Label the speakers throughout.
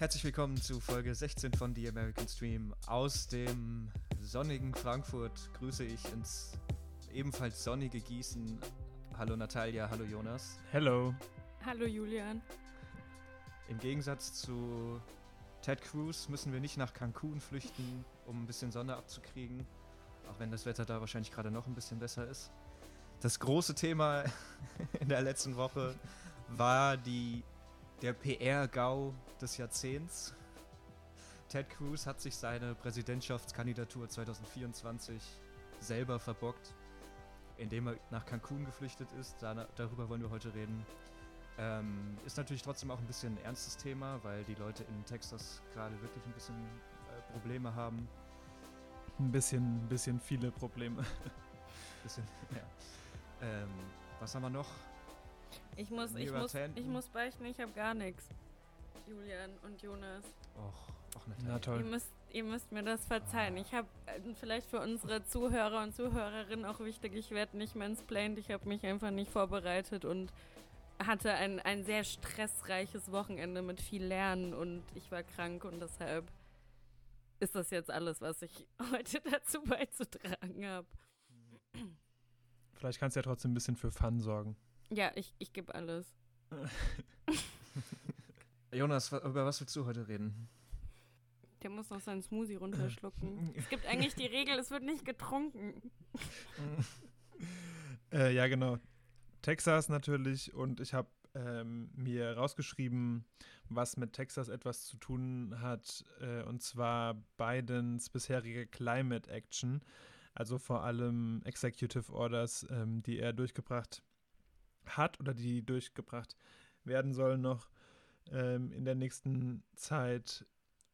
Speaker 1: Herzlich willkommen zu Folge 16 von The American Stream. Aus dem sonnigen Frankfurt grüße ich ins ebenfalls sonnige Gießen. Hallo Natalia, hallo Jonas.
Speaker 2: Hello.
Speaker 3: Hallo Julian.
Speaker 1: Im Gegensatz zu Ted Cruz müssen wir nicht nach Cancun flüchten, um ein bisschen Sonne abzukriegen. Auch wenn das Wetter da wahrscheinlich gerade noch ein bisschen besser ist. Das große Thema in der letzten Woche war die, der PR-GAU des Jahrzehnts. Ted Cruz hat sich seine Präsidentschaftskandidatur 2024 selber verbockt, indem er nach Cancun geflüchtet ist. Da, darüber wollen wir heute reden. Ähm, ist natürlich trotzdem auch ein bisschen ein ernstes Thema, weil die Leute in Texas gerade wirklich ein bisschen äh, Probleme haben.
Speaker 2: Ein bisschen, ein bisschen viele Probleme.
Speaker 1: bisschen, ja. Ähm, was haben wir noch?
Speaker 3: Ich muss, ich muss, ich muss beichten, ich habe gar nichts. Julian und Jonas.
Speaker 1: Och, och
Speaker 2: Na toll.
Speaker 3: Ihr müsst, ihr müsst mir das verzeihen. Ich habe äh, vielleicht für unsere Zuhörer und Zuhörerinnen auch wichtig, ich werde nicht mansplained. Ich habe mich einfach nicht vorbereitet und hatte ein, ein sehr stressreiches Wochenende mit viel Lernen und ich war krank und deshalb ist das jetzt alles, was ich heute dazu beizutragen habe.
Speaker 2: Vielleicht kannst du ja trotzdem ein bisschen für Fun sorgen.
Speaker 3: Ja, ich, ich gebe alles.
Speaker 1: Jonas, über was willst du heute reden?
Speaker 3: Der muss noch seinen Smoothie runterschlucken. es gibt eigentlich die Regel, es wird nicht getrunken.
Speaker 2: äh, ja, genau. Texas natürlich und ich habe ähm, mir rausgeschrieben, was mit Texas etwas zu tun hat, äh, und zwar Bidens bisherige Climate Action, also vor allem Executive Orders, ähm, die er durchgebracht hat oder die durchgebracht werden sollen noch ähm, in der nächsten Zeit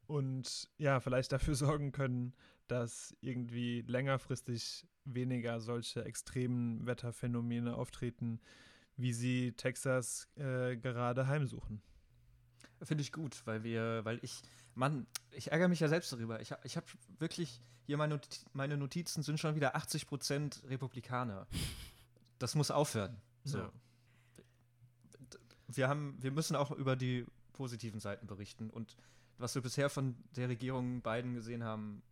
Speaker 2: und ja, vielleicht dafür sorgen können, dass irgendwie längerfristig weniger solche extremen Wetterphänomene auftreten, wie sie Texas äh, gerade heimsuchen.
Speaker 1: Finde ich gut, weil wir, weil ich, Mann, ich ärgere mich ja selbst darüber. Ich, ich habe wirklich, hier meine, meine Notizen sind schon wieder 80% Republikaner. Das muss aufhören. So. Ja. Wir, haben, wir müssen auch über die positiven Seiten berichten. Und was wir bisher von der Regierung Biden gesehen haben,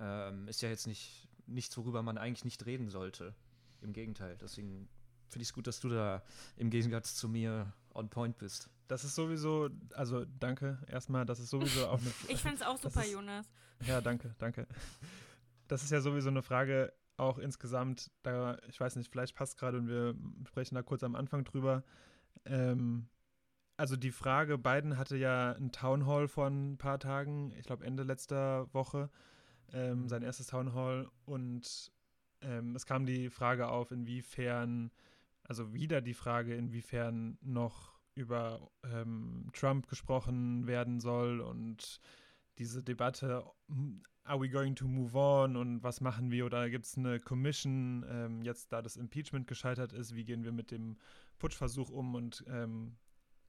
Speaker 1: ähm, ist ja jetzt nicht nichts, worüber man eigentlich nicht reden sollte. Im Gegenteil. Deswegen finde ich es gut, dass du da im Gegensatz zu mir on point bist.
Speaker 2: Das ist sowieso, also danke erstmal, das ist sowieso auch eine.
Speaker 3: ich finde es auch super, ist, Jonas.
Speaker 2: Ja, danke, danke. Das ist ja sowieso eine Frage, auch insgesamt, da, ich weiß nicht, vielleicht passt gerade und wir sprechen da kurz am Anfang drüber. Ähm, also die Frage, Biden hatte ja ein Town Hall vor ein paar Tagen, ich glaube Ende letzter Woche, ähm, mhm. sein erstes Town Hall und ähm, es kam die Frage auf, inwiefern, also wieder die Frage, inwiefern noch über ähm, Trump gesprochen werden soll und diese Debatte, are we going to move on und was machen wir oder gibt es eine Commission, ähm, jetzt da das Impeachment gescheitert ist, wie gehen wir mit dem Putschversuch um und ähm,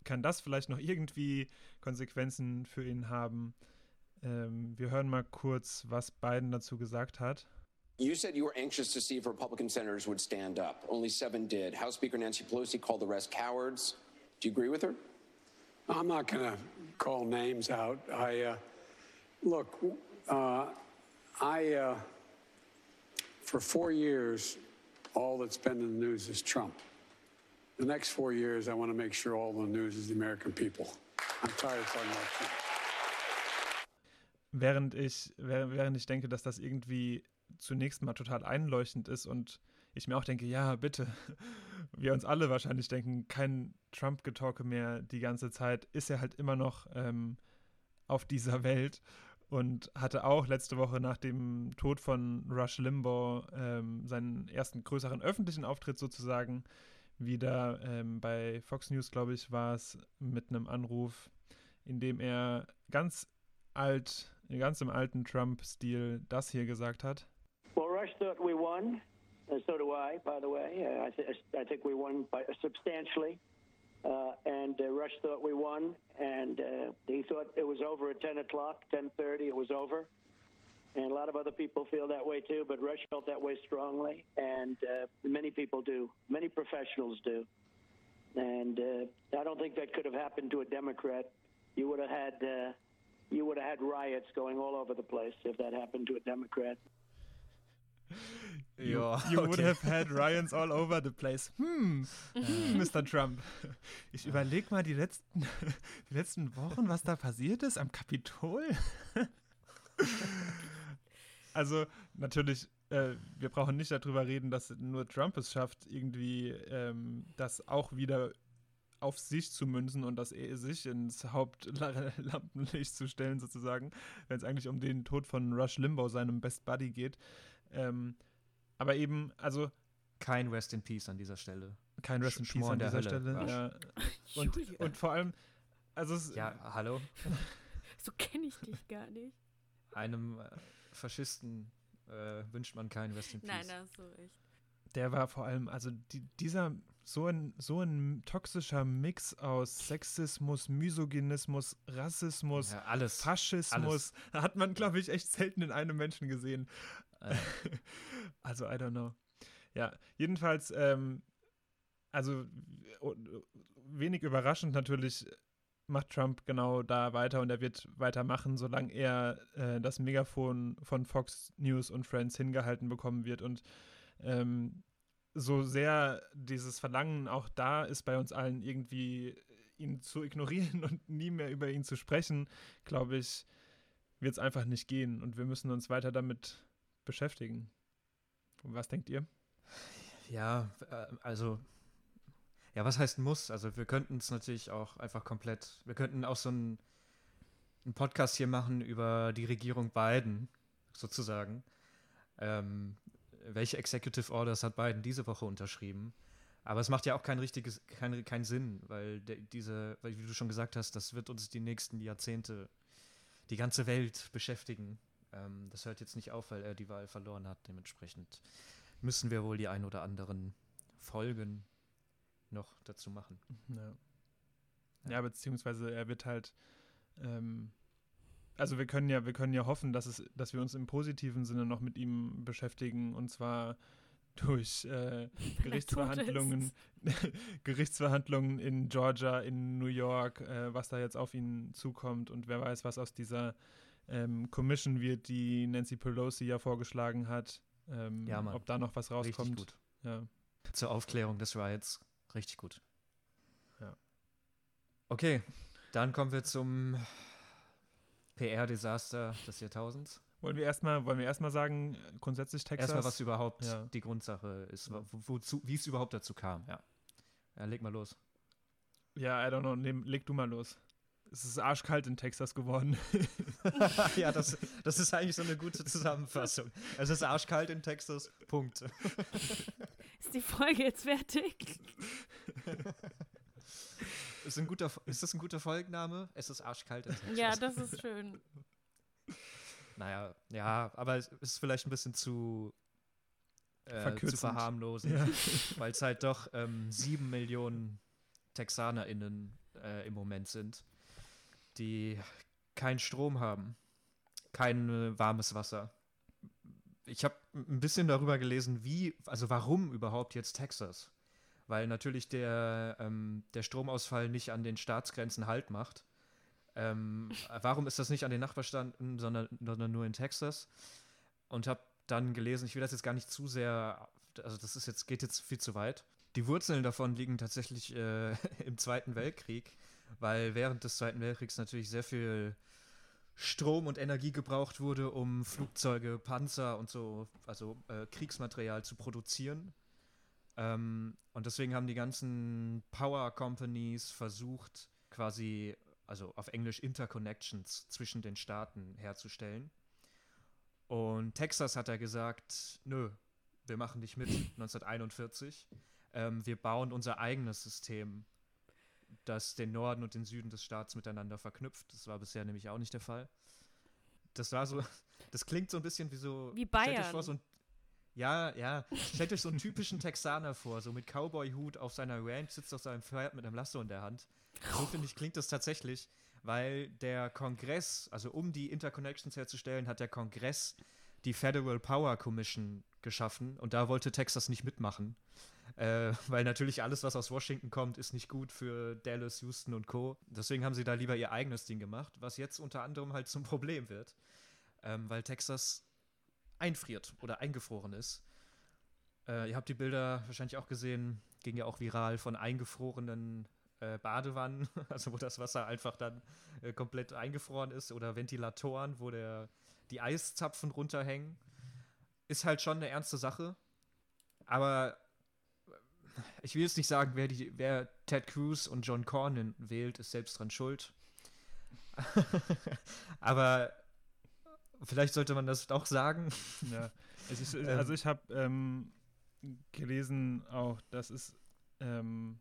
Speaker 2: kann das vielleicht noch irgendwie Konsequenzen für ihn haben? Ähm, wir hören mal kurz, was Biden dazu gesagt hat.
Speaker 4: You said you were anxious to see if Republican senators would stand up. Only seven did. House Speaker Nancy Pelosi called the rest cowards. Do you agree with her?
Speaker 5: I'm not going to call names out. I uh, look. Uh, I uh, for four years, all that's been in the news is Trump. The next four years, I want to make sure all the news is the American people. I'm tired of talking about Trump.
Speaker 2: Während ich, während ich denke, dass das irgendwie zunächst mal total einleuchtend ist und ich mir auch denke, ja, bitte, wir uns alle wahrscheinlich denken, kein Trump-Getalke mehr die ganze Zeit, ist er halt immer noch ähm, auf dieser Welt und hatte auch letzte Woche nach dem Tod von Rush Limbaugh ähm, seinen ersten größeren öffentlichen Auftritt sozusagen wieder ähm, bei Fox News, glaube ich, war es mit einem Anruf, in dem er ganz alt, ganz im alten Trump-Stil das hier gesagt hat.
Speaker 6: Well, Rush thought we won. Uh, so do I, by the way. Uh, I, th I, think we won by, substantially. Uh, and uh, Rush thought we won, and uh, he thought it was over at 10 o'clock, 10:30. It was over, and a lot of other people feel that way too. But Rush felt that way strongly, and uh, many people do. Many professionals do. And I don't think that could have happened to a Democrat you would have had uh, you would have had riots going all over the place if that happened to a Democrat.
Speaker 2: You,
Speaker 1: Ja,
Speaker 2: you would
Speaker 1: okay.
Speaker 2: have had Ryans all over the place. Hm, hm, Mr. Trump. Ich überlege mal die letzten, die letzten Wochen, was da passiert ist am Kapitol. Also natürlich, äh, wir brauchen nicht darüber reden, dass nur Trump es schafft, irgendwie ähm, das auch wieder auf sich zu münzen und das eh sich ins Hauptlampenlicht zu stellen, sozusagen, wenn es eigentlich um den Tod von Rush Limbaugh, seinem Best Buddy, geht. Ähm, aber eben, also
Speaker 1: Kein Rest in Peace an dieser Stelle.
Speaker 2: kein Rest in
Speaker 1: Sch-
Speaker 2: Peace
Speaker 1: Schmor
Speaker 2: an
Speaker 1: in der
Speaker 2: dieser
Speaker 1: Hölle,
Speaker 2: Stelle. Ja. Und, und vor allem, also es,
Speaker 1: Ja, hallo?
Speaker 3: so kenne ich dich gar nicht.
Speaker 1: Einem äh, Faschisten äh, wünscht man kein Rest in Peace.
Speaker 3: Nein, da hast du recht.
Speaker 2: der war vor allem, also die, dieser, so ein, so ein toxischer Mix aus Sexismus, Misogynismus, Rassismus,
Speaker 1: ja, alles.
Speaker 2: Faschismus, hat man, glaube ich, echt selten in einem Menschen gesehen. Also, I don't know. Ja, jedenfalls, ähm, also wenig überraschend natürlich macht Trump genau da weiter und er wird weitermachen, solange er äh, das Megafon von Fox News und Friends hingehalten bekommen wird. Und ähm, so sehr dieses Verlangen auch da ist bei uns allen, irgendwie ihn zu ignorieren und nie mehr über ihn zu sprechen, glaube ich, wird es einfach nicht gehen. Und wir müssen uns weiter damit beschäftigen. Was denkt ihr?
Speaker 1: Ja, äh, also, ja, was heißt muss? Also, wir könnten es natürlich auch einfach komplett, wir könnten auch so einen, Podcast hier machen über die Regierung Biden, sozusagen. Ähm, welche Executive Orders hat Biden diese Woche unterschrieben? Aber es macht ja auch kein richtiges, kein, keinen Sinn, weil der, diese, weil wie du schon gesagt hast, das wird uns die nächsten Jahrzehnte, die ganze Welt beschäftigen. Ähm, das hört jetzt nicht auf, weil er die Wahl verloren hat. Dementsprechend müssen wir wohl die ein oder anderen Folgen noch dazu machen.
Speaker 2: Ja. Ja, beziehungsweise er wird halt, ähm, also wir können ja, wir können ja hoffen, dass es, dass wir uns im positiven Sinne noch mit ihm beschäftigen und zwar durch äh, Gerichtsverhandlungen, Gerichtsverhandlungen in Georgia, in New York, äh, was da jetzt auf ihn zukommt und wer weiß, was aus dieser ähm, Commission wird, die Nancy Pelosi ja vorgeschlagen hat. Ähm,
Speaker 1: Ja, Mann.
Speaker 2: ob da noch was rauskommt.
Speaker 1: Richtig gut.
Speaker 2: Ja.
Speaker 1: Zur Aufklärung des Riots. Richtig gut.
Speaker 2: Ja.
Speaker 1: Okay, dann kommen wir zum PR-Desaster des Jahrtausends.
Speaker 2: Wollen wir erstmal, wollen wir erstmal sagen, grundsätzlich Texas?
Speaker 1: Erstmal, was überhaupt
Speaker 2: Ja.
Speaker 1: die Grundsache ist, wo, wozu, wie es überhaupt dazu kam. Ja. ja, leg mal los.
Speaker 2: Ja, I don't know, nehm, leg du mal los. Es ist arschkalt in Texas geworden.
Speaker 1: ja, das, das ist eigentlich so eine gute Zusammenfassung. Es ist arschkalt in Texas. Punkt.
Speaker 3: Ist die Folge jetzt fertig?
Speaker 1: Ist, ein guter, ist das ein guter Folgenname? Es ist arschkalt in Texas.
Speaker 3: Ja, das ist schön.
Speaker 1: Naja, ja, aber es ist vielleicht ein bisschen zu, äh, zu verharmlosen,
Speaker 2: Ja.
Speaker 1: weil es halt doch ähm, sieben Millionen TexanerInnen äh, im Moment sind, die keinen Strom haben, kein äh, warmes Wasser. Ich habe ein bisschen darüber gelesen, wie, also warum überhaupt jetzt Texas? Weil natürlich der, ähm, der Stromausfall nicht an den Staatsgrenzen Halt macht. Ähm, warum ist das nicht an den Nachbarstaaten, sondern, sondern nur in Texas? Und habe dann gelesen, ich will das jetzt gar nicht zu sehr, also das ist jetzt, geht jetzt viel zu weit. Die Wurzeln davon liegen tatsächlich äh, im Zweiten Weltkrieg, weil während des Zweiten Weltkriegs natürlich sehr viel Strom und Energie gebraucht wurde, um Flugzeuge, Panzer und so, also äh, Kriegsmaterial zu produzieren. Ähm, und deswegen haben die ganzen Power Companies versucht, quasi, also auf Englisch Interconnections zwischen den Staaten herzustellen. Und Texas hat er gesagt, nö, wir machen nicht mit 1941. Ähm, wir bauen unser eigenes System, das den Norden und den Süden des Staats miteinander verknüpft. Das war bisher nämlich auch nicht der Fall. Das war so, das klingt so ein bisschen wie so.
Speaker 3: Wie
Speaker 1: stellt euch
Speaker 3: Bayern.
Speaker 1: vor, so ein, ja, ja. Stellt euch so einen typischen Texaner vor, so mit Cowboy-Hut auf seiner Ranch, sitzt auf seinem Pferd mit einem Lasso in der Hand. So finde ich, klingt das tatsächlich, weil der Kongress, also um die Interconnections herzustellen, hat der Kongress die Federal Power Commission geschaffen und da wollte Texas nicht mitmachen. Äh, weil natürlich alles, was aus Washington kommt, ist nicht gut für Dallas, Houston und Co. Deswegen haben sie da lieber ihr eigenes Ding gemacht, was jetzt unter anderem halt zum Problem wird. Ähm, weil Texas einfriert oder eingefroren ist. Äh, ihr habt die Bilder wahrscheinlich auch gesehen, ging ja auch viral von eingefrorenen äh, Badewannen, also wo das Wasser einfach dann äh, komplett eingefroren ist, oder Ventilatoren, wo der, die Eiszapfen runterhängen. Ist halt schon eine ernste Sache. Aber ich will jetzt nicht sagen, wer, die, wer Ted Cruz und John Cornyn wählt, ist selbst dran schuld. Aber vielleicht sollte man das auch sagen.
Speaker 2: Ja. Ist, ähm. also ich habe ähm, gelesen auch, dass es ähm,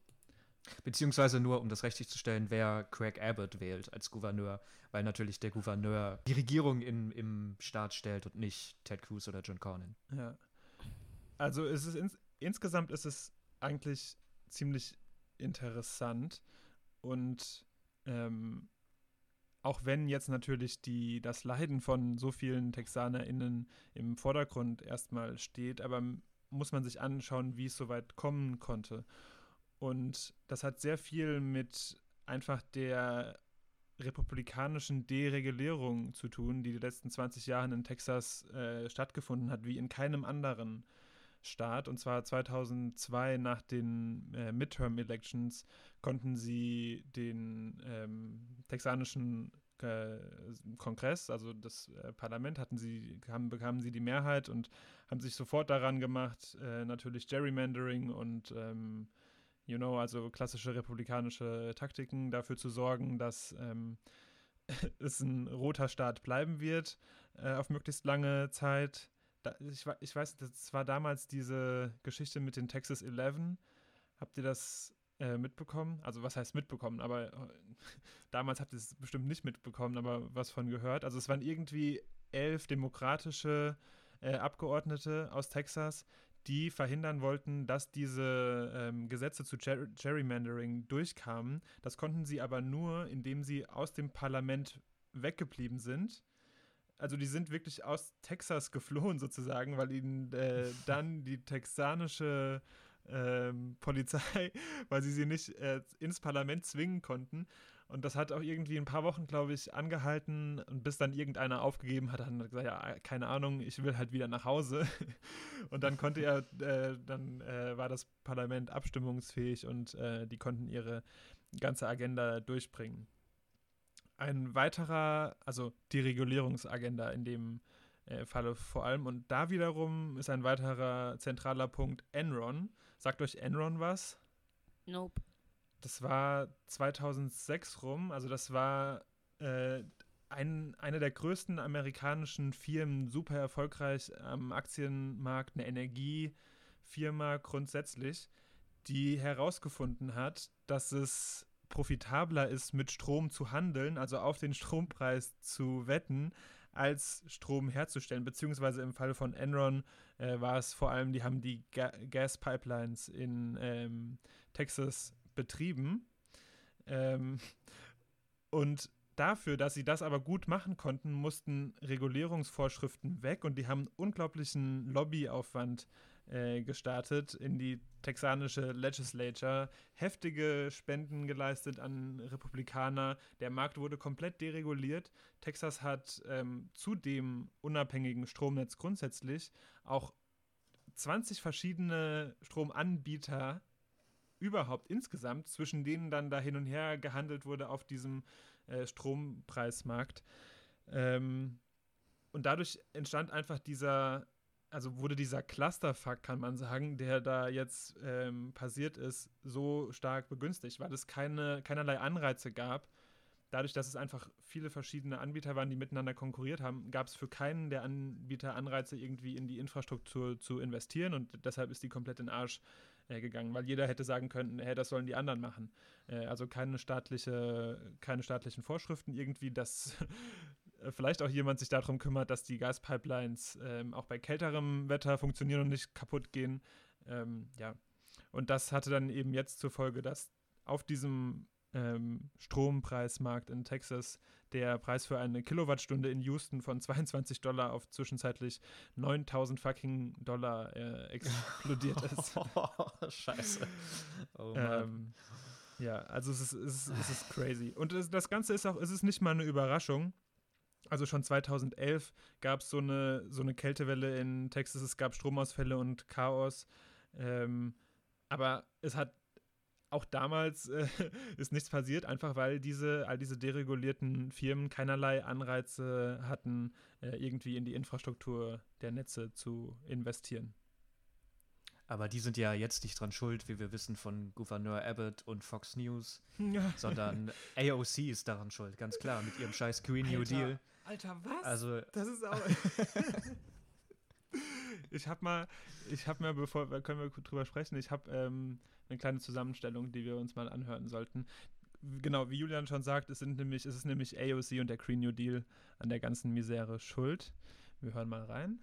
Speaker 1: Beziehungsweise nur, um das richtig zu stellen, wer Craig Abbott wählt als Gouverneur, weil natürlich der Gouverneur die Regierung in, im Staat stellt und nicht Ted Cruz oder John Cornyn.
Speaker 2: Ja. Also ist es ins, insgesamt ist es eigentlich ziemlich interessant und ähm, auch wenn jetzt natürlich die, das Leiden von so vielen TexanerInnen im Vordergrund erstmal steht, aber muss man sich anschauen, wie es so weit kommen konnte. Und das hat sehr viel mit einfach der republikanischen Deregulierung zu tun, die die letzten 20 Jahre in Texas äh, stattgefunden hat, wie in keinem anderen Staat. Und zwar 2002 nach den äh, Midterm-Elections konnten sie den ähm, texanischen äh, Kongress, also das äh, Parlament, hatten sie, haben, bekamen sie die Mehrheit und haben sich sofort daran gemacht, äh, natürlich Gerrymandering und ähm, you know, also klassische republikanische Taktiken dafür zu sorgen, dass ähm, es ein roter Staat bleiben wird äh, auf möglichst lange Zeit. Da, ich, ich, weiß, das war damals diese Geschichte mit den Texas 11. Habt ihr das äh, mitbekommen? Also was heißt mitbekommen? Aber äh, damals habt ihr es bestimmt nicht mitbekommen, aber was von gehört. Also es waren irgendwie elf demokratische äh, Abgeordnete aus Texas, die verhindern wollten, dass diese ähm, Gesetze zu Ger Gerrymandering durchkamen. Das konnten sie aber nur, indem sie aus dem Parlament weggeblieben sind. Also die sind wirklich aus Texas geflohen sozusagen, weil ihnen äh, dann die texanische ähm, Polizei, weil sie sie nicht äh, ins Parlament zwingen konnten, und das hat auch irgendwie ein paar Wochen, glaube ich, angehalten und bis dann irgendeiner aufgegeben hat, dann gesagt, ja, keine Ahnung, ich will halt wieder nach Hause. und dann konnte er, äh, dann äh, war das Parlament abstimmungsfähig und äh, die konnten ihre ganze Agenda durchbringen. Ein weiterer, also die Regulierungsagenda in dem äh, Falle vor allem. Und da wiederum ist ein weiterer zentraler Punkt Enron. Sagt euch Enron was?
Speaker 3: Nope.
Speaker 2: Das war 2006 rum, also das war äh, ein, eine der größten amerikanischen Firmen, super erfolgreich am Aktienmarkt, eine Energiefirma grundsätzlich, die herausgefunden hat, dass es profitabler ist, mit Strom zu handeln, also auf den Strompreis zu wetten, als Strom herzustellen. Beziehungsweise im Fall von Enron äh, war es vor allem, die haben die Ga Gas-Pipelines in ähm, Texas betrieben. Ähm, und dafür, dass sie das aber gut machen konnten, mussten Regulierungsvorschriften weg und die haben unglaublichen Lobbyaufwand äh, gestartet in die texanische Legislature, heftige Spenden geleistet an Republikaner. Der Markt wurde komplett dereguliert. Texas hat ähm, zu dem unabhängigen Stromnetz grundsätzlich auch 20 verschiedene Stromanbieter überhaupt insgesamt, zwischen denen dann da hin und her gehandelt wurde auf diesem äh, Strompreismarkt. Ähm, und dadurch entstand einfach dieser, also wurde dieser Clusterfuck, kann man sagen, der da jetzt ähm, passiert ist, so stark begünstigt, weil es keine, keinerlei Anreize gab. Dadurch, dass es einfach viele verschiedene Anbieter waren, die miteinander konkurriert haben, gab es für keinen der Anbieter Anreize, irgendwie in die Infrastruktur zu investieren und deshalb ist die komplett in den Arsch äh, gegangen, weil jeder hätte sagen können, hey, das sollen die anderen machen. Äh, also keine staatliche, keine staatlichen Vorschriften irgendwie, dass vielleicht auch jemand sich darum kümmert, dass die Gaspipelines ähm, auch bei kälterem Wetter funktionieren und nicht kaputt gehen. Ähm, ja. Und das hatte dann eben jetzt zur Folge, dass auf diesem ähm, Strompreismarkt in Texas der Preis für eine Kilowattstunde in Houston von 22 Dollar auf zwischenzeitlich 9000 fucking Dollar äh, explodiert ist.
Speaker 1: Scheiße. Oh
Speaker 2: ähm, ja, also es ist, es ist, es ist crazy. Und das Ganze ist auch, es ist nicht mal eine Überraschung. Also schon 2011 gab es so eine, so eine Kältewelle in Texas, es gab Stromausfälle und Chaos. Ähm, aber es hat auch damals äh, ist nichts passiert, einfach weil diese, all diese deregulierten Firmen keinerlei Anreize hatten, äh, irgendwie in die Infrastruktur der Netze zu investieren.
Speaker 1: Aber die sind ja jetzt nicht dran schuld, wie wir wissen von Gouverneur Abbott und Fox News, ja. sondern AOC ist daran schuld, ganz klar, mit ihrem scheiß Green New Deal.
Speaker 2: Alter, was?
Speaker 1: Also,
Speaker 2: das ist auch. ich habe mal, ich habe mir, bevor können wir drüber sprechen, ich habe ähm, eine kleine Zusammenstellung, die wir uns mal anhören sollten. Genau, wie Julian schon sagt, es, sind nämlich, es ist nämlich AOC und der Green New Deal an der ganzen Misere schuld. Wir hören mal rein.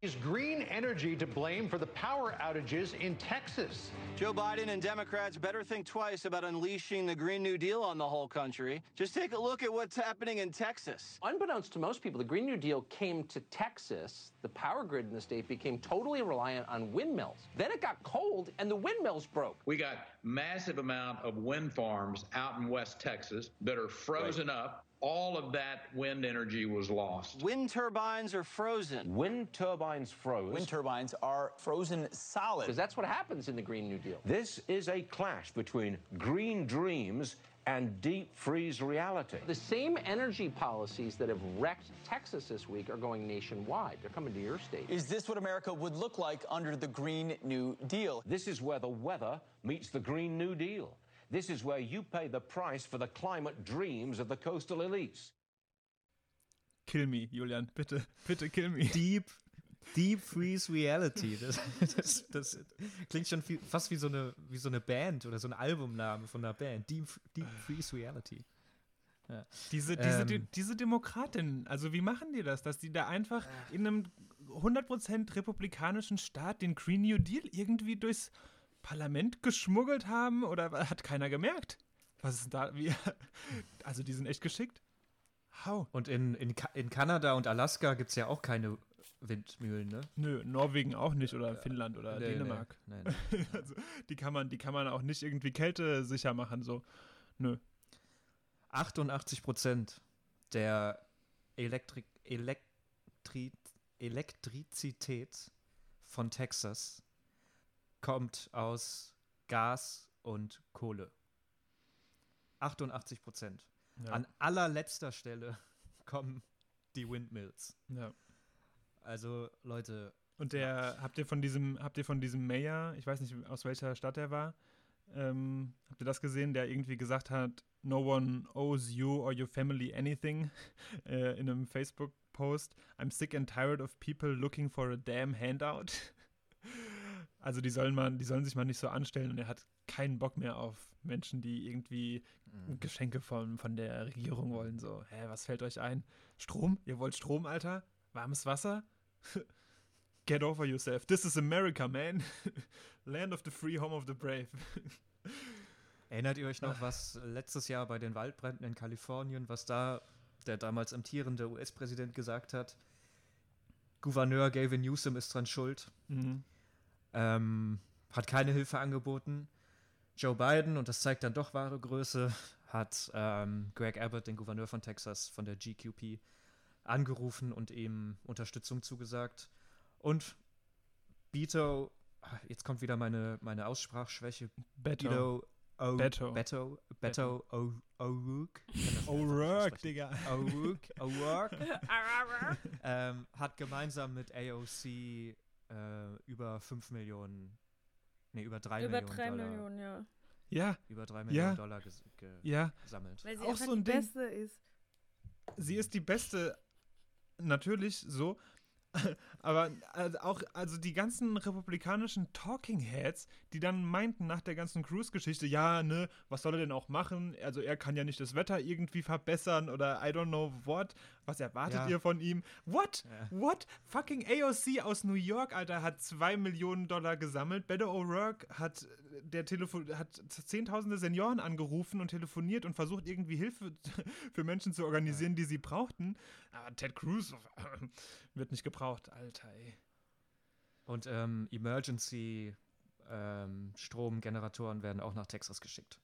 Speaker 7: Is green energy to blame for the power outages in Texas?
Speaker 8: Joe Biden and Democrats better think twice about unleashing the Green New Deal on the whole country. Just take a look at what's happening in Texas.
Speaker 9: Unbeknownst to most people, the Green New Deal came to Texas. The power grid in the state became totally reliant on windmills. Then it got cold and the windmills broke.
Speaker 10: We got massive amount of wind farms out in West Texas that are frozen right. up all of that wind energy was lost.
Speaker 8: Wind turbines are frozen.
Speaker 9: Wind turbines froze.
Speaker 11: Wind turbines are frozen solid.
Speaker 9: Because that's what happens in the Green New Deal.
Speaker 12: This is a clash between green dreams and deep freeze reality.
Speaker 9: The same energy policies that have wrecked Texas this week are going nationwide. They're coming to your state.
Speaker 11: Is this what America would look like under the Green New Deal?
Speaker 12: This is where the weather meets the Green New Deal. This is where you pay the price for the climate dreams of the coastal elites.
Speaker 2: Kill me, Julian, bitte, bitte kill me.
Speaker 1: Deep, Deep Freeze Reality. Das, das, das klingt schon viel, fast wie so, eine, wie so eine Band oder so ein Albumname von einer Band. Deep, Deep Freeze Reality.
Speaker 2: Ja. Diese, diese, ähm, die, diese Demokratinnen, also wie machen die das, dass die da einfach in einem 100% republikanischen Staat den Green New Deal irgendwie durchs Parlament geschmuggelt haben oder hat keiner gemerkt? Was ist da? Wie, also die sind echt geschickt.
Speaker 1: How? Und in, in, in Kanada und Alaska gibt es ja auch keine Windmühlen, ne?
Speaker 2: Nö, Norwegen auch nicht oder Finnland oder nee, Dänemark. Nee, nee, also die kann man, die kann man auch nicht irgendwie kältesicher machen, so. Nö.
Speaker 1: 88 Prozent der Elektri Elektri Elektrizität von Texas kommt aus Gas und Kohle. 88 Prozent. Ja. An allerletzter Stelle kommen die Windmills.
Speaker 2: Ja.
Speaker 1: Also, Leute.
Speaker 2: Und der, habt ihr von diesem, habt ihr von diesem Mayor, ich weiß nicht, aus welcher Stadt er war, ähm, habt ihr das gesehen, der irgendwie gesagt hat, no one owes you or your family anything äh, in einem Facebook-Post. I'm sick and tired of people looking for a damn handout. Also die sollen man, die sollen sich mal nicht so anstellen und er hat keinen Bock mehr auf Menschen, die irgendwie mhm. Geschenke von, von der Regierung wollen. So, hä, was fällt euch ein? Strom? Ihr wollt Strom, Alter? Warmes Wasser? Get over yourself. This is America, man. Land of the free, home of the brave.
Speaker 1: Erinnert ihr euch noch, was letztes Jahr bei den Waldbränden in Kalifornien, was da der damals amtierende US-Präsident gesagt hat? Gouverneur Gavin Newsom ist dran schuld. Mhm. Ähm, hat keine Hilfe angeboten. Joe Biden, und das zeigt dann doch wahre Größe, hat ähm, Greg Abbott, den Gouverneur von Texas, von der GQP, angerufen und ihm Unterstützung zugesagt. Und Beto, jetzt kommt wieder meine, meine Aussprachschwäche.
Speaker 2: Beto.
Speaker 1: O, Beto. Beto. Beto O'Rourke.
Speaker 2: O'Rourke, Digga.
Speaker 1: O'Rourke. O'Rourke. ähm, hat gemeinsam mit AOC äh, über 5 Millionen, nee, über 3
Speaker 3: über
Speaker 1: Millionen
Speaker 3: 3
Speaker 1: Dollar.
Speaker 3: Millionen, ja.
Speaker 2: Ja.
Speaker 1: Über 3 Millionen
Speaker 2: ja.
Speaker 1: Dollar ges ge
Speaker 2: ja.
Speaker 1: gesammelt.
Speaker 3: Weil sie
Speaker 2: auch so ein
Speaker 3: die
Speaker 2: Ding.
Speaker 3: Beste ist.
Speaker 2: Sie ist die Beste, natürlich so, Aber also auch, also die ganzen republikanischen Talking Heads, die dann meinten nach der ganzen Cruise-Geschichte, ja, ne, was soll er denn auch machen? Also er kann ja nicht das Wetter irgendwie verbessern oder I don't know what. Was erwartet
Speaker 1: Ja.
Speaker 2: ihr von ihm? What?
Speaker 1: Ja.
Speaker 2: What? Fucking AOC aus New York, Alter, hat zwei Millionen Dollar gesammelt. Beto O'Rourke hat der Telefon hat zehntausende Senioren angerufen und telefoniert und versucht irgendwie Hilfe für Menschen zu organisieren, die sie brauchten. Aber Ted Cruz wird nicht gebraucht, Alter, ey.
Speaker 1: Und ähm, Emergency ähm, Stromgeneratoren werden auch nach Texas geschickt.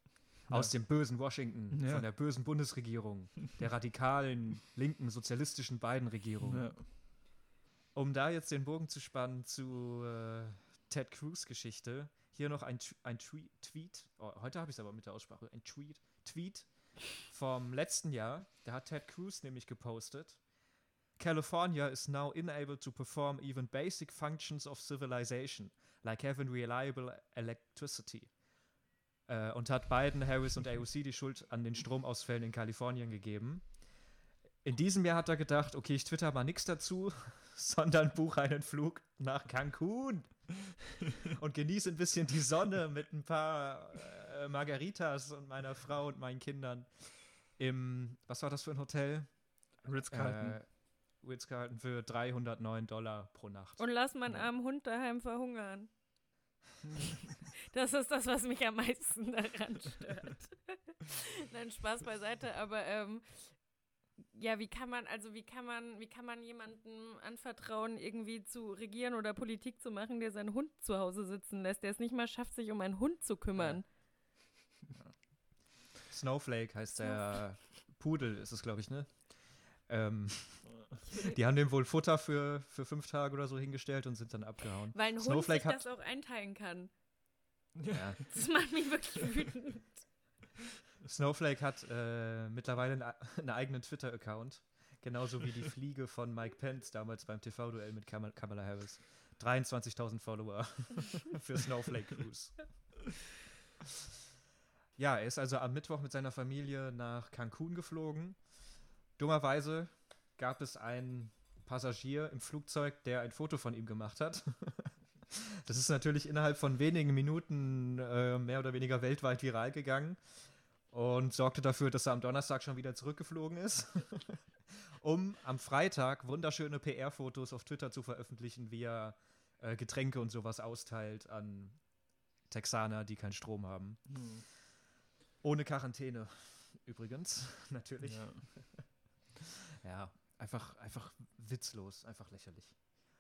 Speaker 2: Ja.
Speaker 1: Aus dem bösen Washington,
Speaker 2: Ja.
Speaker 1: von der bösen Bundesregierung, der radikalen, linken, sozialistischen beiden Regierungen.
Speaker 2: Ja.
Speaker 1: Um da jetzt den Bogen zu spannen zu äh, Ted Cruz Geschichte, hier noch ein, ein Tweet, Tweet oh, heute habe ich es aber mit der Aussprache, ein Tweet, Tweet vom letzten Jahr, da hat Ted Cruz nämlich gepostet, California is now unable to perform even basic functions of civilization, like having reliable electricity. Äh, und hat Biden, Harris und AOC die Schuld an den Stromausfällen in Kalifornien gegeben. In diesem Jahr hat er gedacht, okay, ich twitter mal nichts dazu, sondern buche einen Flug nach Cancun und genieße ein bisschen die Sonne mit ein paar äh, Margaritas und meiner Frau und meinen Kindern im, was war das für ein Hotel?
Speaker 2: Ritz-Carlton.
Speaker 1: Äh, Ritz-Carlton für 309 Dollar pro Nacht.
Speaker 3: Und lass meinen armen Hund daheim verhungern. Das ist das, was mich am meisten daran stört. Nein, Spaß beiseite, aber ähm, ja, wie kann man, also wie kann man, wie kann man jemandem anvertrauen, irgendwie zu regieren oder Politik zu machen, der seinen Hund zu Hause sitzen lässt, der es nicht mal schafft, sich um einen Hund zu kümmern?
Speaker 1: Snowflake heißt der Pudel, ist es, glaube ich, ne? Ähm, die haben dem wohl Futter für, für fünf Tage oder so hingestellt und sind dann abgehauen.
Speaker 3: Weil ein Hund
Speaker 1: Snowflake
Speaker 3: sich
Speaker 1: hat,
Speaker 3: das auch einteilen kann.
Speaker 1: ja,
Speaker 3: Das macht mich wirklich wütend.
Speaker 1: Snowflake hat äh, mittlerweile einen, eigenen Twitter-Account. Genauso wie die Fliege von Mike Pence damals beim TV-Duell mit Kamal Kamala Harris. 23.000 Follower für Snowflake Cruise. Ja, er ist also am Mittwoch mit seiner Familie nach Cancun geflogen. Dummerweise gab es einen Passagier im Flugzeug, der ein Foto von ihm gemacht hat. Das ist natürlich innerhalb von wenigen Minuten äh, mehr oder weniger weltweit viral gegangen und sorgte dafür, dass er am Donnerstag schon wieder zurückgeflogen ist, um am Freitag wunderschöne PR-Fotos auf Twitter zu veröffentlichen, wie er äh, Getränke und sowas austeilt an Texaner, die keinen Strom haben.
Speaker 2: Hm.
Speaker 1: Ohne Quarantäne übrigens, natürlich.
Speaker 2: Ja.
Speaker 1: Ja, einfach, einfach witzlos, einfach lächerlich.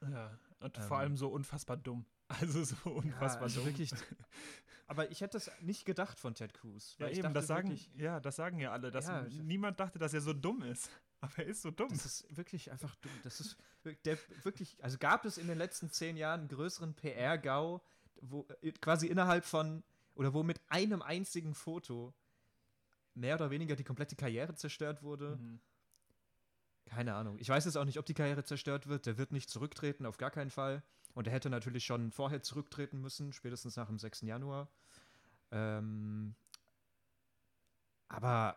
Speaker 2: Ja, und
Speaker 1: Ähm.
Speaker 2: vor allem so unfassbar dumm. Also so unfassbar
Speaker 1: also
Speaker 2: dumm.
Speaker 1: wirklich. Aber ich hätte es nicht gedacht von Ted Cruz.
Speaker 2: Ja, eben,
Speaker 1: dachte
Speaker 2: das sagen,
Speaker 1: wirklich,
Speaker 2: ja, das sagen ja alle, dass
Speaker 1: Ja,
Speaker 2: niemand dachte, dass er so dumm ist. Aber er ist so dumm.
Speaker 1: Das ist wirklich einfach dumm. Das ist der wirklich, also gab es in den letzten zehn Jahren einen größeren PR-GAU, wo äh, quasi innerhalb von oder wo mit einem einzigen Foto mehr oder weniger die komplette Karriere zerstört wurde.
Speaker 2: Mhm.
Speaker 1: Keine Ahnung. Ich weiß jetzt auch nicht, ob die Karriere zerstört wird. Der wird nicht zurücktreten, auf gar keinen Fall. Und er hätte natürlich schon vorher zurücktreten müssen, spätestens nach dem 6. Januar. Ähm, aber,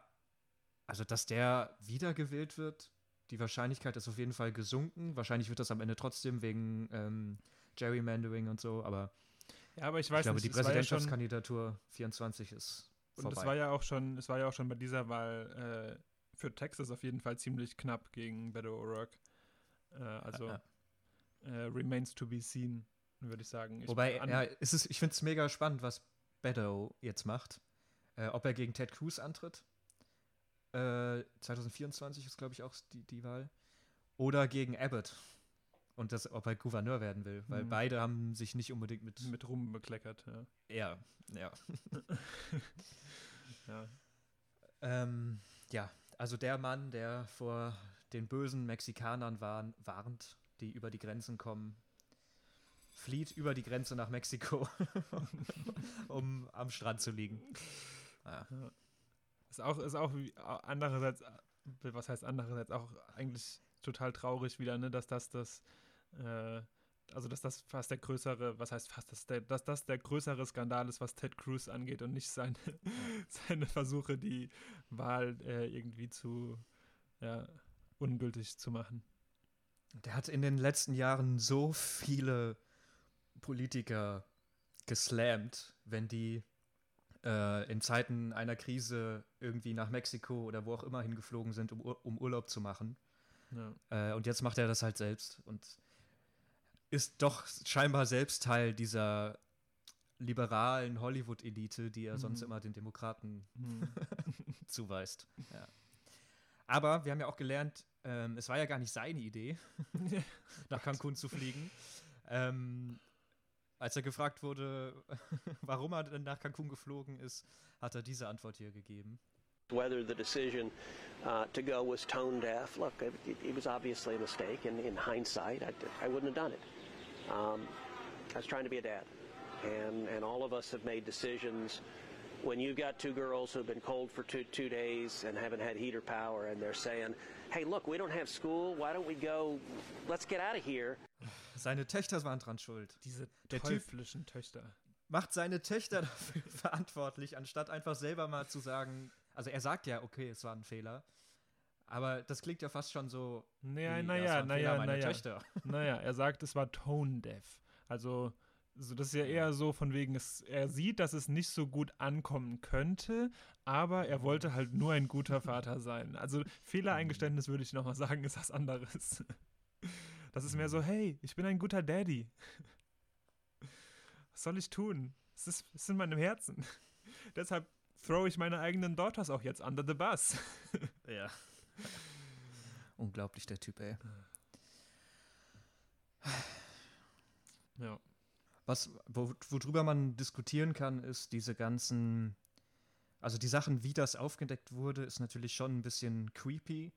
Speaker 1: also, dass der wiedergewählt wird, die Wahrscheinlichkeit ist auf jeden Fall gesunken. Wahrscheinlich wird das am Ende trotzdem wegen ähm, Gerrymandering und so, aber
Speaker 2: Ja, aber ich weiß
Speaker 1: ich glaube,
Speaker 2: nicht,
Speaker 1: die
Speaker 2: war ja schon-
Speaker 1: Präsidentschaftskandidatur 24 ist
Speaker 2: Und
Speaker 1: vorbei.
Speaker 2: es war ja auch schon, es war ja auch schon bei dieser Wahl äh, für Texas auf jeden Fall ziemlich knapp gegen Beto O'Rourke. Äh, also
Speaker 1: Ja,
Speaker 2: Äh, remains to be seen, würde ich sagen. Ich,
Speaker 1: Wobei, ja, ist es, ich finde es mega spannend, was Beto jetzt macht. Äh, ob er gegen Ted Cruz antritt. Äh, 2024 ist, glaube ich, auch die, die Wahl. Oder gegen Abbott. Und das, ob er Gouverneur werden will. Weil
Speaker 2: Mhm.
Speaker 1: beide haben sich nicht unbedingt mit.
Speaker 2: mit Ruhm bekleckert. Ja.
Speaker 1: Ja, ja.
Speaker 2: ja.
Speaker 1: Ähm, ja, also der Mann, der vor den bösen Mexikanern warn, warnt, die über die Grenzen kommen, flieht über die Grenze nach Mexiko, um am Strand zu liegen. Ja.
Speaker 2: Ist auch, ist auch andererseits, äh, was heißt andererseits, auch eigentlich total traurig wieder, ne, dass das das, äh, also dass das fast der größere, was heißt fast, dass, der, dass das der größere Skandal ist, was Ted Cruz angeht und nicht seine, seine Versuche, die Wahl äh, irgendwie zu, ja, ungültig zu machen.
Speaker 1: Der hat in den letzten Jahren so viele Politiker geslammt, wenn die äh, in Zeiten einer Krise irgendwie nach Mexiko oder wo auch immer hingeflogen sind, um, um Urlaub zu machen.
Speaker 2: Ja.
Speaker 1: Äh, und jetzt macht er das halt selbst und ist doch scheinbar selbst Teil dieser liberalen Hollywood-Elite, die er
Speaker 2: Mhm.
Speaker 1: sonst immer den Demokraten
Speaker 2: Mhm.
Speaker 1: zuweist. Ja. Aber wir haben ja auch gelernt, ähm, es war ja gar nicht seine Idee, nach Cancun zu fliegen. Ähm, als er gefragt wurde, warum er denn nach Cancun geflogen ist, hat er diese Antwort hier gegeben.
Speaker 13: Whether the decision uh, to go was tone deaf, look, it, it was obviously a mistake. And in hindsight, I, I wouldn't have done it. Um, I was trying to be a dad. And, and all of us have made decisions. When you've got two girls who've been cold for two, two days and haven't had heater power, and they're saying, hey, look, we don't have school. Why don't we go? Let's get out of here.
Speaker 1: Seine Töchter waren dran schuld.
Speaker 2: Diese
Speaker 1: Der Typ
Speaker 2: teuflischen Töchter.
Speaker 1: macht seine Töchter dafür verantwortlich, anstatt einfach selber mal zu sagen, also er sagt ja, okay, es war ein Fehler, aber das klingt ja fast schon so,
Speaker 2: Naja, naja, naja, naja.
Speaker 1: Töchter.
Speaker 2: Naja, er sagt, es war tone deaf. Also, so, das ist ja eher so von wegen, es, er sieht, dass es nicht so gut ankommen könnte, aber er wollte halt nur ein guter Vater sein. Also, Fehlereingeständnis würde ich nochmal sagen, ist was anderes. Das ist mehr so, hey, ich bin ein guter Daddy. Was soll ich tun? Es ist, es ist in meinem Herzen. Deshalb throw ich meine eigenen Daughters auch jetzt under the bus.
Speaker 1: Ja. Unglaublich, der Typ, ey.
Speaker 2: Ja.
Speaker 1: Was, wo, worüber man diskutieren kann, ist diese ganzen, also die Sachen, wie das aufgedeckt wurde, ist natürlich schon ein bisschen creepy,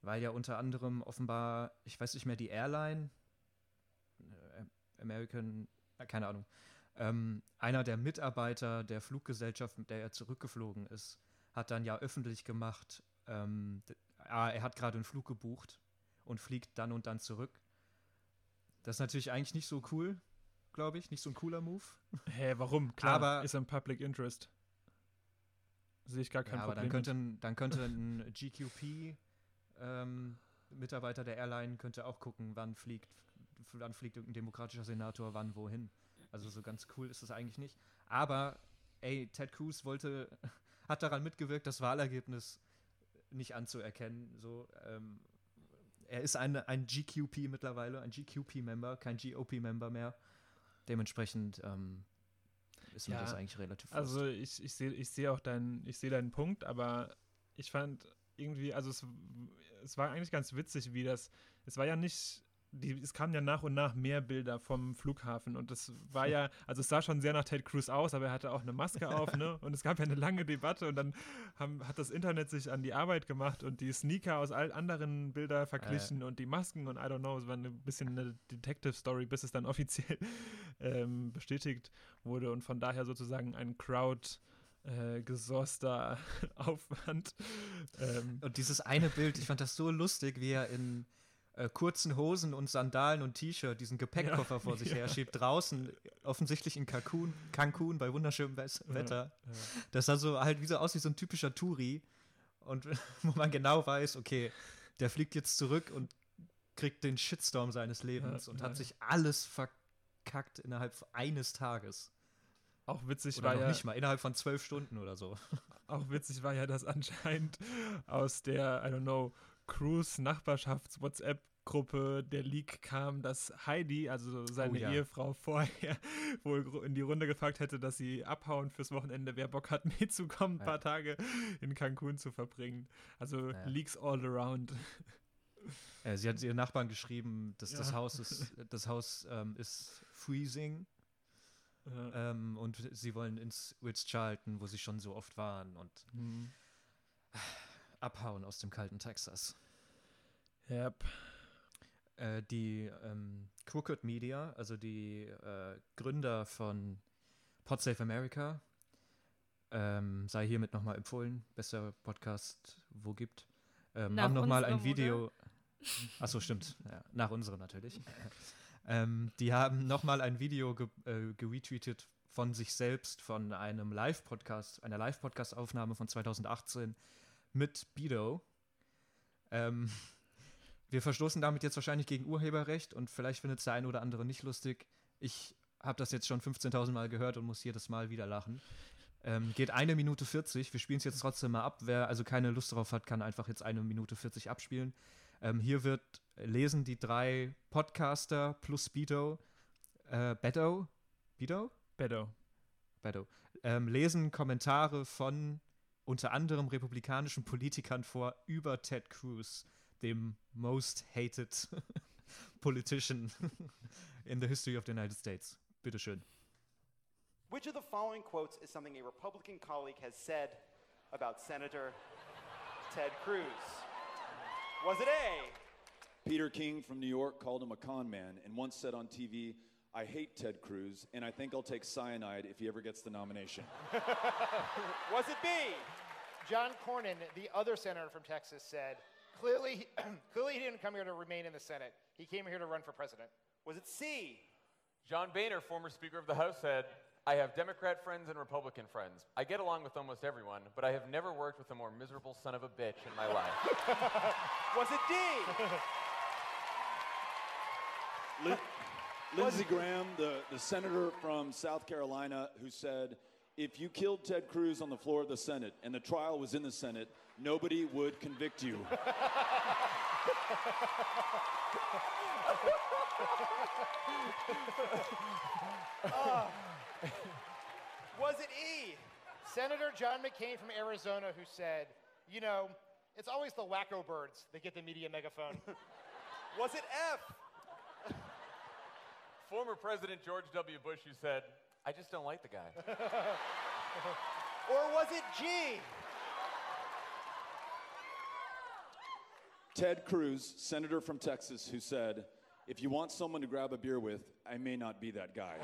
Speaker 1: weil ja unter anderem offenbar, ich weiß nicht mehr, die Airline, äh, American, äh, keine Ahnung, ähm, einer der Mitarbeiter der Fluggesellschaft, mit der er zurückgeflogen ist, hat dann ja öffentlich gemacht, ähm, ah, er hat gerade einen Flug gebucht und fliegt dann und dann zurück. Das ist natürlich eigentlich nicht so cool, glaube ich, nicht so ein cooler Move.
Speaker 2: Hä, warum? Klar,
Speaker 1: Aber-
Speaker 2: ist im Public Interest. Sehe ich gar kein
Speaker 1: Ja, aber dann
Speaker 2: Problem.
Speaker 1: könnte, ein, dann könnte ein GQP ähm, Mitarbeiter der Airline könnte auch gucken, wann fliegt, wann fliegt irgendein demokratischer Senator, wann wohin. Also so ganz cool ist das eigentlich nicht. Aber ey, Ted Cruz wollte, hat daran mitgewirkt, das Wahlergebnis nicht anzuerkennen. So, ähm, er ist eine, ein GQP mittlerweile, ein GQP-Member, kein GOP-Member mehr. Dementsprechend ähm, ist mir das eigentlich relativ.
Speaker 2: Also ich, ich sehe ich seh auch deinen, ich sehe deinen Punkt, aber ich fand irgendwie, also es, es war eigentlich ganz witzig, wie das, es war ja nicht, die, es kamen ja nach und nach mehr Bilder vom Flughafen und es war ja, also es sah schon sehr nach Ted Cruz aus, aber er hatte auch eine Maske auf, ne? Und es gab ja eine lange Debatte und dann haben, hat das Internet sich an die Arbeit gemacht und die Sneaker aus all anderen Bilder verglichen und die Masken und I don't know, es war ein bisschen eine Detective-Story, bis es dann offiziell ähm, bestätigt wurde und von daher sozusagen ein Crowd äh, gesourster Aufwand. Ähm,
Speaker 1: Und dieses eine Bild, ich fand das so lustig, wie er in äh, kurzen Hosen und Sandalen und T-Shirt diesen Gepäckkoffer
Speaker 2: Ja,
Speaker 1: vor sich
Speaker 2: ja.
Speaker 1: her schiebt, draußen, offensichtlich in Cancun, Cancun bei wunderschönem Wetter.
Speaker 2: ja.
Speaker 1: Das sah so halt wie so aus wie so ein typischer Touri. Und wo man genau weiß, okay, der fliegt jetzt zurück und kriegt den Shitstorm seines Lebens und hat sich alles verkackt innerhalb eines Tages.
Speaker 2: Auch witzig
Speaker 1: Oder
Speaker 2: war ja,
Speaker 1: nicht mal, innerhalb von zwölf Stunden oder so.
Speaker 2: auch witzig war ja, dass anscheinend aus der, I don't know, Cruise-Nachbarschafts-WhatsApp-Gruppe der Leak kam, dass Heidi, also seine
Speaker 1: Oh ja.
Speaker 2: Ehefrau, vorher wohl in die Runde gefragt hätte, dass sie abhauen fürs Wochenende, wer Bock hat, mitzukommen, ein
Speaker 1: Ja.
Speaker 2: paar Tage in Cancun zu verbringen. Also
Speaker 1: Ja.
Speaker 2: Leaks all around.
Speaker 1: Sie hat ihren Nachbarn geschrieben, dass das. Haus ist, das Haus ähm, ist freezing ähm, und sie wollen ins Ritz-Carlton, wo sie schon so oft waren und
Speaker 2: Mhm.
Speaker 1: Abhauen aus dem kalten Texas.
Speaker 2: Yep.
Speaker 1: Äh, die ähm, Crooked Media, also die äh, Gründer von Podsafe America, ähm, sei hiermit nochmal empfohlen, bester Podcast, wo gibt, ähm, haben nochmal ein Video. Achso, stimmt. Ja, nach unserem natürlich. ähm, die haben nochmal ein Video ge äh, geretweetet von sich selbst, von einem Live-Podcast, einer Live-Podcast-Aufnahme von 2018 mit Bido. Ähm, wir verstoßen damit jetzt wahrscheinlich gegen Urheberrecht und vielleicht findet es der eine oder andere nicht lustig. Ich habe das jetzt schon 15.000 Mal gehört und muss jedes Mal wieder lachen. Ähm, geht eine Minute 40. Wir spielen es jetzt trotzdem mal ab. Wer also keine Lust darauf hat, kann einfach jetzt eine Minute 40 abspielen. Ähm, hier wird lesen die drei Podcaster plus Speedo, äh, Bedo, Bedo?
Speaker 2: Bedo.
Speaker 1: Bedo. Ähm, lesen Kommentare von unter anderem republikanischen Politikern vor über Ted Cruz, dem most hated politician in the history of the United States. Bitteschön.
Speaker 14: Which of the following quotes is something a Republican colleague has said about Senator Ted Cruz? Was it A?
Speaker 15: Peter King from New York called him a con man and once said on TV, I hate Ted Cruz, and I think I'll take cyanide if he ever gets the nomination.
Speaker 14: Was it B?
Speaker 16: John Cornyn, the other senator from Texas, said clearly, clearly he didn't come here to remain in the Senate. He came here to run for president.
Speaker 14: Was it C?
Speaker 17: John Boehner, former Speaker of the House, said, I have Democrat friends and Republican friends. I get along with almost everyone, but I have never worked with a more miserable son of a bitch in my life.
Speaker 14: Was it D?
Speaker 15: Lin- Lindsey Graham, the, the senator from South Carolina, who said, if you killed Ted Cruz on the floor of the Senate and the trial was in the Senate, nobody would convict you.
Speaker 16: Ah. was it E? Senator John McCain from Arizona who said, you know, it's always the wacko birds that get the media megaphone.
Speaker 14: Was it F?
Speaker 17: Former President George W. Bush, who said, I just don't like the guy.
Speaker 14: or was it G?
Speaker 15: Ted Cruz, senator from Texas, who said, if you want someone to grab a beer with, I may not be that guy.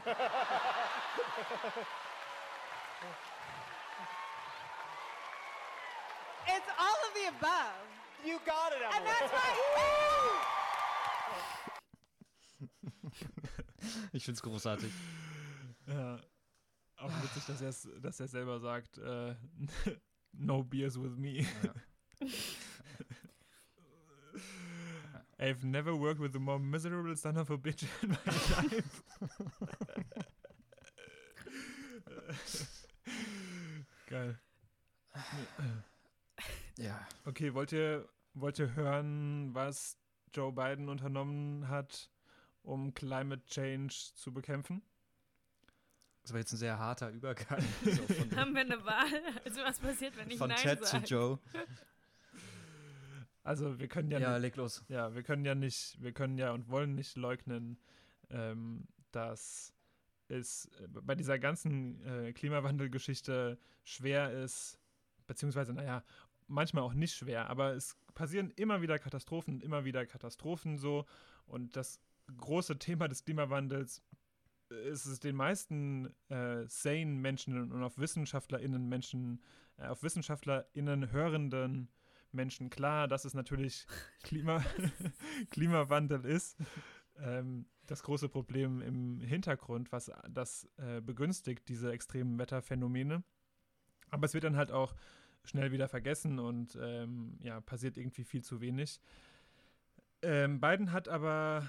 Speaker 18: It's all of the above.
Speaker 14: You got it, Emily.
Speaker 18: And that's right.
Speaker 1: Ich find's großartig.
Speaker 2: Ja. Auch witzig, dass er dass er selber sagt, äh, no beers with me. I've never worked with a more miserable son of a bitch in my life. Geil.
Speaker 1: Ja.
Speaker 2: Okay, wollt ihr, wollt ihr hören, was Joe Biden unternommen hat, um Climate Change zu bekämpfen?
Speaker 1: Das war jetzt ein sehr harter Übergang. So
Speaker 3: Haben wir eine Wahl? Also was passiert, wenn ich
Speaker 1: von
Speaker 3: Nein
Speaker 1: Ted
Speaker 3: sage?
Speaker 1: zu Joe.
Speaker 2: Also wir können ja,
Speaker 1: Ja,
Speaker 2: nicht,
Speaker 1: leg los.
Speaker 2: Ja, wir können ja nicht, wir können ja und wollen nicht leugnen, ähm, dass es äh, bei dieser ganzen äh, Klimawandelgeschichte schwer ist, beziehungsweise, naja, manchmal auch nicht schwer, aber es passieren immer wieder Katastrophen, immer wieder Katastrophen so. Und das große Thema des Klimawandels ist es den meisten äh, sane Menschen und auf WissenschaftlerInnen Menschen, äh, auf WissenschaftlerInnen hörenden Menschen klar, dass es natürlich Klima Klimawandel ist. Ähm, das große Problem im Hintergrund, was das äh, begünstigt, diese extremen Wetterphänomene. Aber es wird dann halt auch schnell wieder vergessen und ähm, ja, passiert irgendwie viel zu wenig. Ähm, Biden hat aber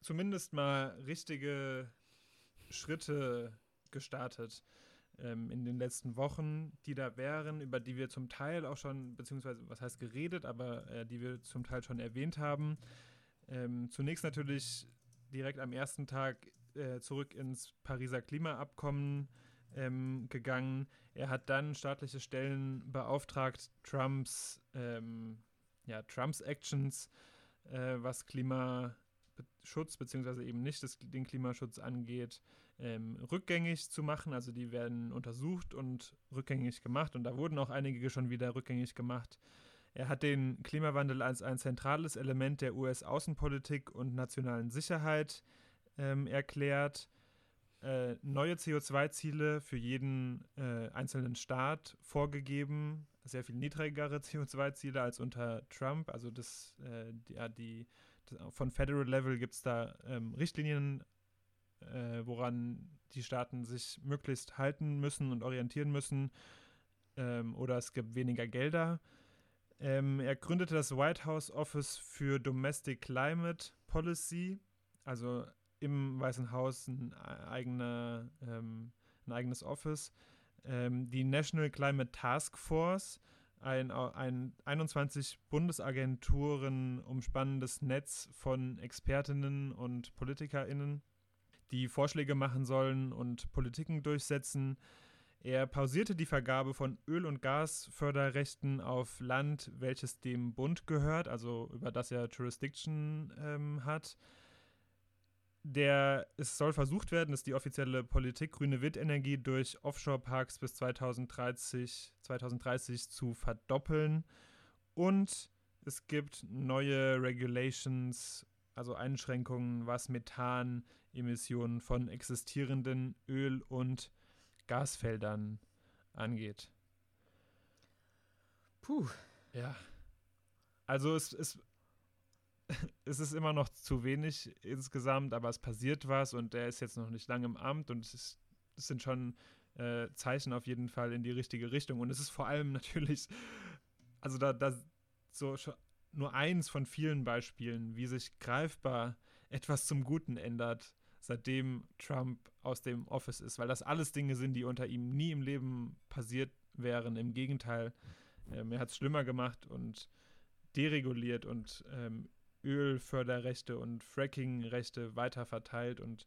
Speaker 2: zumindest mal richtige Schritte gestartet ähm, in den letzten Wochen, die da wären, über die wir zum Teil auch schon, beziehungsweise was heißt geredet, aber äh, die wir zum Teil schon erwähnt haben. Ähm, zunächst natürlich direkt am ersten Tag äh, zurück ins Pariser Klimaabkommen ähm, gegangen. Er hat dann staatliche Stellen beauftragt, Trumps, ähm, ja, Trumps Actions, äh, was Klimaschutz beziehungsweise eben nicht das, den Klimaschutz angeht, ähm, rückgängig zu machen. Also die werden untersucht und rückgängig gemacht und da wurden auch einige schon wieder rückgängig gemacht. Er hat den Klimawandel als ein zentrales Element der US-Außenpolitik und nationalen Sicherheit ähm, erklärt. Äh, neue CO2-Ziele für jeden äh, einzelnen Staat vorgegeben, sehr viel niedrigere CO2-Ziele als unter Trump. Also das, äh, die, die, von Federal Level gibt es da ähm, Richtlinien, äh, woran die Staaten sich möglichst halten müssen und orientieren müssen. Ähm, oder es gibt weniger Gelder. Ähm, er gründete das White House Office für Domestic Climate Policy, also im Weißen Haus ein, eigener, ähm, ein eigenes Office. Ähm, die National Climate Task Force, ein, ein 21 Bundesagenturen umspannendes Netz von Expertinnen und PolitikerInnen, die Vorschläge machen sollen und Politiken durchsetzen. Er pausierte die Vergabe von Öl- und Gasförderrechten auf Land, welches dem Bund gehört, also über das er Jurisdiction ähm, hat. Der, es soll versucht werden, ist die offizielle Politik, grüne Windenergie durch Offshore-Parks bis 2030, 2030 zu verdoppeln. Und es gibt neue Regulations, also Einschränkungen, was Methanemissionen von existierenden Öl- und Gasfeldern angeht.
Speaker 1: Puh.
Speaker 2: Ja. Also es, es, es ist immer noch zu wenig insgesamt, aber es passiert was und er ist jetzt noch nicht lange im Amt und es, ist, es sind schon äh, Zeichen auf jeden Fall in die richtige Richtung. Und es ist vor allem natürlich, also da, da so nur eins von vielen Beispielen, wie sich greifbar etwas zum Guten ändert seitdem Trump aus dem Office ist, weil das alles Dinge sind, die unter ihm nie im Leben passiert wären. Im Gegenteil, ähm, er hat es schlimmer gemacht und dereguliert und ähm, Ölförderrechte und Frackingrechte weiter verteilt und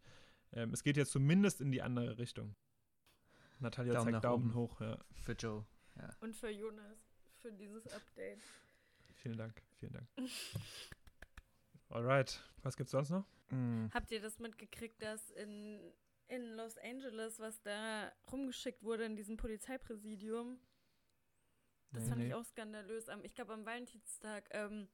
Speaker 2: ähm, es geht jetzt zumindest in die andere Richtung. Natalia
Speaker 1: Daumen
Speaker 2: zeigt Daumen
Speaker 1: oben.
Speaker 2: hoch. Ja.
Speaker 1: Für Joe. Ja.
Speaker 3: Und für Jonas, für dieses Update.
Speaker 2: Vielen Dank, vielen Dank. Alright, was gibt's sonst noch?
Speaker 1: Mm.
Speaker 3: Habt ihr das mitgekriegt, dass in, in Los Angeles, was da rumgeschickt wurde in diesem Polizeipräsidium? Das
Speaker 2: Nee,
Speaker 3: fand
Speaker 2: nee.
Speaker 3: ich auch skandalös. Ich glaube, am Valentinstag ähm,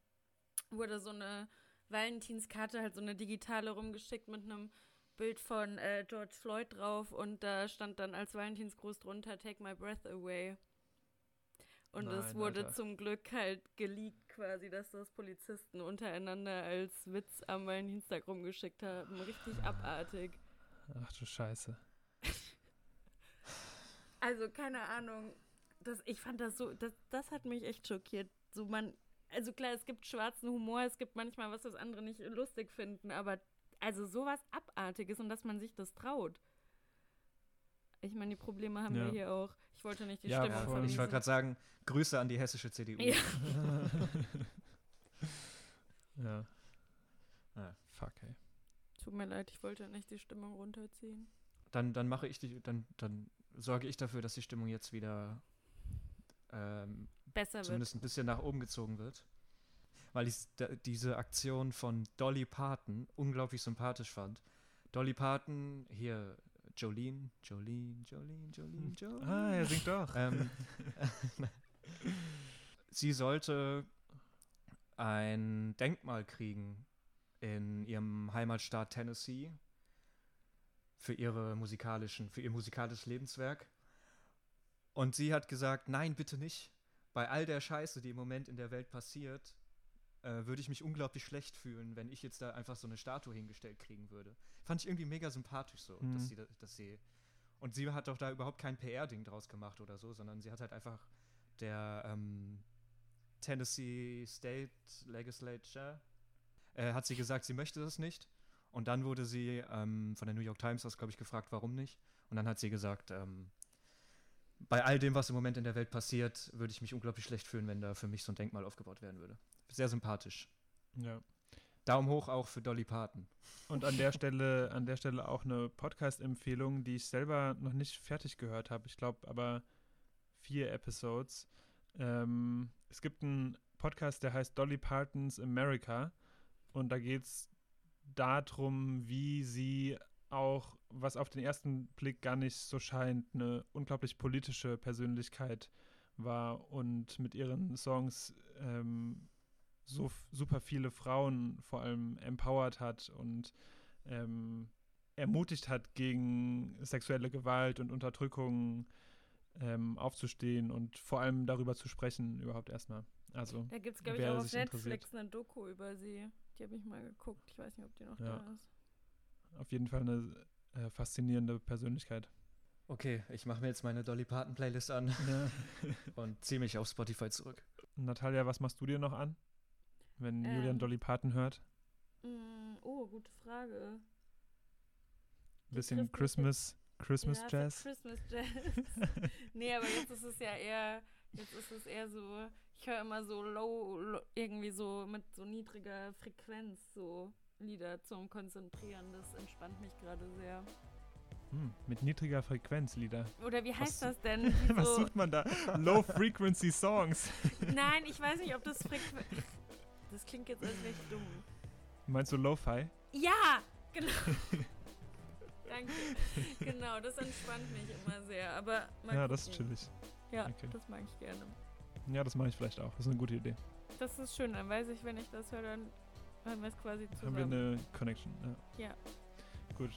Speaker 3: wurde so eine Valentinskarte, halt so eine digitale rumgeschickt mit einem Bild von äh, George Floyd drauf und da stand dann als Valentinsgruß drunter Take my breath away. Und es wurde
Speaker 1: Alter.
Speaker 3: zum Glück halt geleakt quasi, dass das Polizisten untereinander als Witz am Valentinstag rumgeschickt haben. Richtig abartig.
Speaker 2: Ach du Scheiße.
Speaker 3: Also keine Ahnung. Das, ich fand das so, das, das hat mich echt schockiert. So man, also klar, es gibt schwarzen Humor, es gibt manchmal was, was andere nicht lustig finden, aber also sowas Abartiges und dass man sich das traut. Ich meine, die Probleme haben
Speaker 1: Ja.
Speaker 3: wir hier auch. Ich wollte nicht die
Speaker 2: Ja,
Speaker 3: Stimmung
Speaker 2: voll.
Speaker 1: Ich wollte gerade sagen, Grüße an die hessische CDU.
Speaker 3: Ja.
Speaker 2: ja.
Speaker 1: Ja.
Speaker 2: Fuck, ey.
Speaker 3: Tut mir leid, ich wollte nicht die Stimmung runterziehen.
Speaker 1: Dann, dann mache ich die, dann, dann sorge ich dafür, dass die Stimmung jetzt wieder ähm,
Speaker 3: Besser wird.
Speaker 1: zumindest ein bisschen nach oben gezogen wird. Weil ich diese Aktion von Dolly Parton unglaublich sympathisch fand. Dolly Parton, hier Jolene, Jolene, Jolene, Jolene, Jolene.
Speaker 2: Ah, er singt doch.
Speaker 1: Ähm, sie sollte ein Denkmal kriegen in ihrem Heimatstaat Tennessee für ihre musikalischen, für ihr musikalisches Lebenswerk. Und sie hat gesagt, nein, bitte nicht. Bei all der Scheiße, die im Moment in der Welt passiert, äh, würde ich mich unglaublich schlecht fühlen, wenn ich jetzt da einfach so eine Statue hingestellt kriegen würde. Fand ich irgendwie mega sympathisch so,
Speaker 2: Mhm.
Speaker 1: dass sie, da- dass sie und sie hat doch da überhaupt kein PR-Ding draus gemacht oder so, sondern sie hat halt einfach der ähm, Tennessee State Legislature äh, hat sie gesagt, sie möchte das nicht. Und dann wurde sie ähm, von der New York Times aus, glaube ich, gefragt, warum nicht. Und dann hat sie gesagt, ähm, bei all dem, was im Moment in der Welt passiert, würde ich mich unglaublich schlecht fühlen, wenn da für mich so ein Denkmal aufgebaut werden würde. Sehr sympathisch.
Speaker 2: Ja.
Speaker 1: Daumen hoch auch für Dolly Parton.
Speaker 2: Und an der Stelle, an der Stelle auch eine Podcast-Empfehlung, die ich selber noch nicht fertig gehört habe. Ich glaube aber vier Episodes. Ähm, es gibt einen Podcast, der heißt Dolly Partons America. Und da geht es darum, wie sie auch, was auf den ersten Blick gar nicht so scheint, eine unglaublich politische Persönlichkeit war und mit ihren Songs ähm, so super viele Frauen vor allem empowert hat und ähm, ermutigt hat, gegen sexuelle Gewalt und Unterdrückung ähm, aufzustehen und vor allem darüber zu sprechen, überhaupt erstmal. Also,
Speaker 3: Da gibt es, glaube ich, auch auf. Netflix eine Doku über sie. Die habe ich mal geguckt. Ich weiß nicht, ob die noch
Speaker 2: Ja.
Speaker 3: da ist.
Speaker 2: Auf jeden Fall eine äh, faszinierende Persönlichkeit.
Speaker 1: Okay, ich mache mir jetzt meine Dolly Parton Playlist an
Speaker 2: Ja.
Speaker 1: und ziehe mich auf Spotify zurück.
Speaker 2: Natalia, was machst du dir noch an, wenn Julian
Speaker 3: Ähm.
Speaker 2: Dolly Parton hört?
Speaker 3: Mm, oh, gute Frage.
Speaker 2: Ein bisschen Christmas, Christmas
Speaker 3: ja,
Speaker 2: Jazz?
Speaker 3: Christmas Jazz. nee, aber jetzt ist es ja eher, jetzt ist es eher so, ich höre immer so low, low, irgendwie so mit so niedriger Frequenz so Lieder zum Konzentrieren. Das entspannt mich gerade sehr.
Speaker 2: Hm, mit niedriger Frequenz Lieder.
Speaker 3: Oder wie heißt
Speaker 2: Was-
Speaker 3: das denn? Wie
Speaker 2: Was
Speaker 3: so-
Speaker 2: sucht man da? Low Frequency Songs.
Speaker 3: Nein, ich weiß nicht, ob das Frequenz. Das klingt jetzt als wäre ich dumm.
Speaker 2: Meinst du Lo-Fi?
Speaker 3: Ja, genau. Danke. Genau, das entspannt mich immer sehr. Aber
Speaker 2: Ja, das ist chillig.
Speaker 3: Ja,
Speaker 2: Okay.
Speaker 3: das mag ich gerne.
Speaker 2: Ja, das mache ich vielleicht auch. Das ist eine gute Idee.
Speaker 3: Das ist schön, dann weiß ich, wenn ich das höre, dann hören wir es quasi
Speaker 2: Haben
Speaker 3: zusammen.
Speaker 2: wir eine Connection. Ja.
Speaker 3: Ja.
Speaker 2: Gut.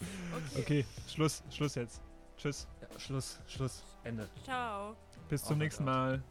Speaker 3: Okay.
Speaker 2: Okay, Schluss, Schluss jetzt. Tschüss.
Speaker 1: Ja, Schluss, Schluss, Ende.
Speaker 3: Ciao.
Speaker 2: Bis zum
Speaker 1: Auf
Speaker 2: nächsten Mal.